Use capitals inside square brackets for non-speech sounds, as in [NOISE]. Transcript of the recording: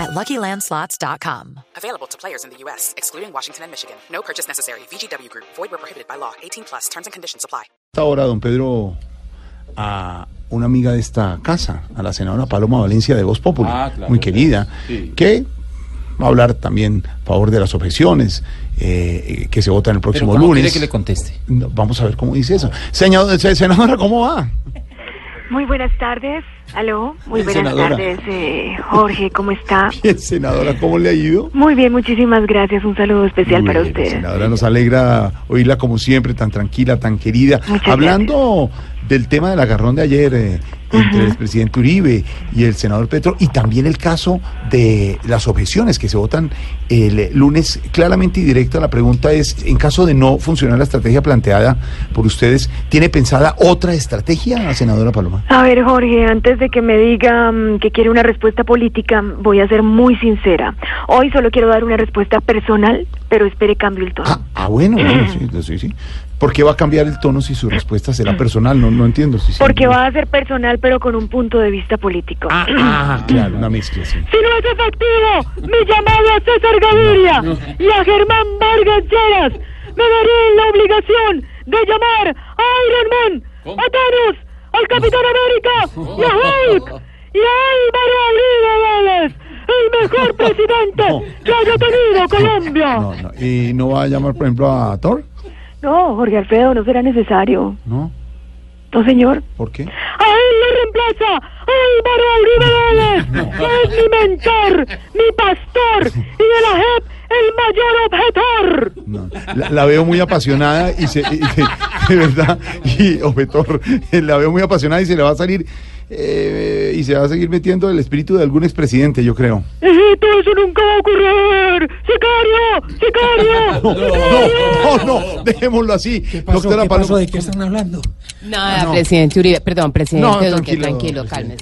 at LuckyLandSlots.com. Available to players in the U.S., excluding Washington and Michigan. No purchase necessary. VGW Group. Void where prohibited by law. 18 plus. Terms and conditions apply. Ahora, don Pedro, a una amiga de esta casa, a la senadora Paloma Valencia de Voz Popular, Ah, claro, muy querida, sí. que va a hablar también a favor de las objeciones eh, que se votan el Pero próximo ¿cómo lunes. que le conteste? No, Vamos a ver cómo dice eso. Señor- se- senadora, ¿cómo va? Muy buenas tardes. Aló. Muy Bien, buenas senadora. tardes, eh, Jorge. ¿Cómo está? Bien, senadora, ¿cómo le ha ido? Muy bien, muchísimas gracias. Un saludo especial Muy para bien, usted. Senadora, nos alegra oírla como siempre, tan tranquila, tan querida. Muchas Hablando del tema del agarrón de ayer eh, entre el expresidente Uribe y el senador Petro, y también el caso de las objeciones que se votan el lunes, claramente y directa, la pregunta es, en caso de no funcionar la estrategia planteada por ustedes, ¿tiene pensada otra estrategia, senadora Paloma? A ver, Jorge, antes de que me diga mm, que quiere una respuesta política, voy a ser muy sincera. Hoy solo quiero dar una respuesta personal, pero espere cambio el tono. Ah, ah, bueno, bueno, [CLEARS THROAT] sí, sí, sí. ¿Por qué va a cambiar el tono si su respuesta será personal? No, no entiendo. Si, Porque va a ser personal, pero con un punto de vista político. Ah, [CLEARS THROAT] ah, claro, una mezcla, sí. Si no es efectivo, mi llamado a César Gaviria y a Germán Vargas Lleras me daré la obligación de llamar a Iron Man, a Thanos, al Capitán América y a Hulk y a Álvaro Uribe Vélez, el mejor presidente [LAUGHS] que haya tenido Colombia. [LAUGHS] No, no. ¿Y no va a llamar, por ejemplo, a Thor? No, Jorge Alfredo, no será necesario. ¿No? No, señor. ¿Por qué? A él le reemplaza Álvaro Uribe Vélez, [LAUGHS] que es mi mentor, mi pastor y de la JEP el mayor objetor. No. La, la veo muy apasionada y se, y- [LAUGHS] de verdad, y objetor, la veo muy apasionada y se le va a salir eh, y se va a seguir metiendo el espíritu de algún expresidente, yo creo. Hijito, eso nunca va a ocurrir. ¡Sicario! ¡Sicario! [LAUGHS] No, no, no, dejémoslo así. Doctora Paloma. ¿De qué están hablando? Nada, presidente Uribe, perdón, presidente No, Duque, tranquilo, tranquilo, cálmese.